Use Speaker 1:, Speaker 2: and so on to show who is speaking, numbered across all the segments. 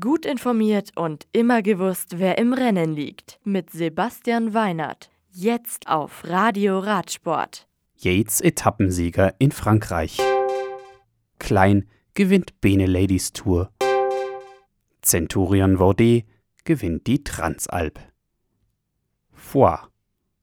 Speaker 1: Gut informiert und immer gewusst, wer im Rennen liegt. Mit Sebastian Weinert. Jetzt auf Radio Radsport.
Speaker 2: Yates Etappensieger in Frankreich. Klein gewinnt Bene Ladies Tour. Centurion Vordet gewinnt die Transalp. Foix.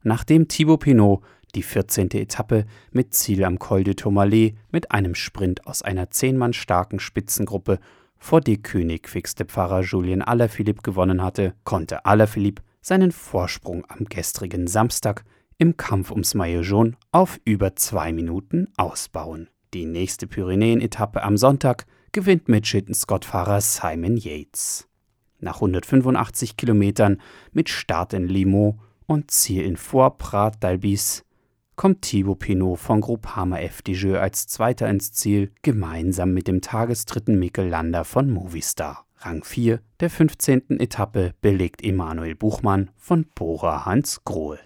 Speaker 2: Nachdem Thibaut Pinot die 14. Etappe mit Ziel am Col de Tourmalet mit einem Sprint aus einer zehnmann starken Spitzengruppe vor die König fixte Pfarrer Julien Alaphilippe gewonnen hatte, konnte Alaphilippe seinen Vorsprung am gestrigen Samstag im Kampf ums Maillot auf über zwei Minuten ausbauen. Die nächste Pyrenäen-Etappe am Sonntag gewinnt Mitchelton-Scott-Fahrer Simon Yates. Nach 185 Kilometern mit Start in Limoux und Ziel in Fort Prat d'Albis kommt Thibaut Pinot von Groupama FDJ als Zweiter ins Ziel, gemeinsam mit dem Tagesdritten Mikkel Lander von Movistar. Rang 4 der 15. Etappe belegt Emanuel Buchmann von Bora Hans Grohe.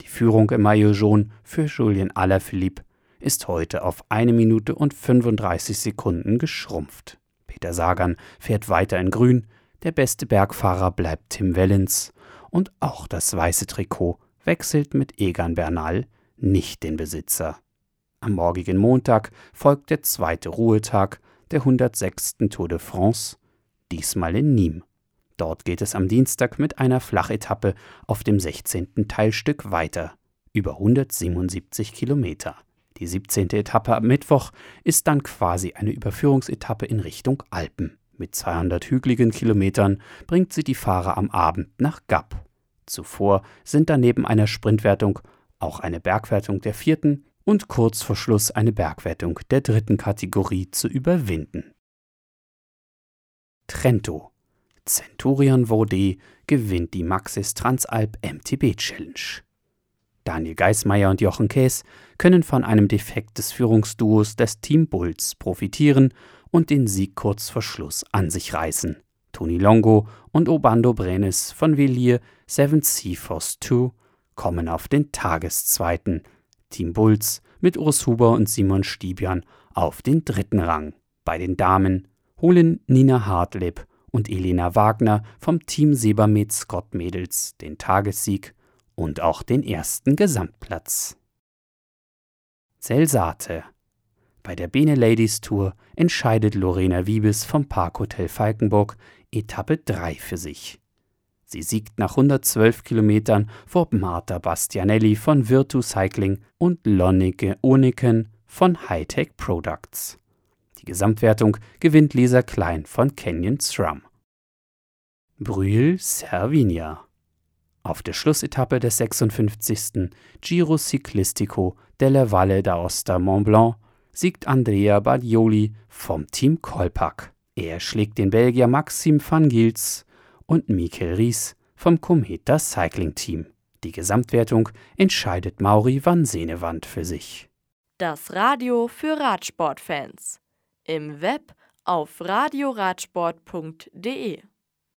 Speaker 2: Die Führung im Maillot jaune für Julien Alaphilippe ist heute auf 1 Minute und 35 Sekunden geschrumpft. Peter Sagan fährt weiter in Grün, der beste Bergfahrer bleibt Tim Wellens und auch das weiße Trikot wechselt mit Egan Bernal nicht den Besitzer. Am morgigen Montag folgt der zweite Ruhetag der 106. Tour de France, diesmal in Nîmes. Dort geht es am Dienstag mit einer Flachetappe auf dem 16. Teilstück weiter, über 177 Kilometer. Die 17. Etappe am Mittwoch ist dann quasi eine Überführungsetappe in Richtung Alpen. Mit 200 hügeligen Kilometern bringt sie die Fahrer am Abend nach Gap. Zuvor sind daneben einer Sprintwertung auch eine Bergwertung der vierten und kurz vor Schluss eine Bergwertung der dritten Kategorie zu überwinden. Trento. Centurion Vaudet gewinnt die Maxis Transalp MTB Challenge. Daniel Geismeier und Jochen Käs können von einem Defekt des Führungsduos des Team Bulls profitieren und den Sieg kurz vor Schluss an sich reißen. Toni Longo und Obando Brenes von Villiers Seven Sea Force 2 kommen auf den Tageszweiten, Team Bulls mit Urs Huber und Simon Stiebian auf den dritten Rang. Bei den Damen holen Nina Hartleb und Elena Wagner vom Team Sebamed Scott Mädels den Tagessieg und auch den ersten Gesamtplatz. Zelsate Bei der Bene Ladies Tour entscheidet Lorena Wiebes vom Parkhotel Falkenburg Etappe 3 für sich. Sie siegt nach 112 Kilometern vor Marta Bastianelli von Virtu Cycling und Lonneke Oniken von Hightech Products. Die Gesamtwertung gewinnt Lisa Klein von Canyon SRAM. Brühl Servinia Auf der Schlussetappe des 56. Giro Ciclistico della Valle d'Aosta Mont Blanc siegt Andrea Baglioli vom Team Kolpak. Er schlägt den Belgier Maxim van Gils und Mikel Ries vom Cometa Cycling Team. Die Gesamtwertung entscheidet Mauri van Senewand für sich.
Speaker 1: Das Radio für Radsportfans. Im Web auf radioradsport.de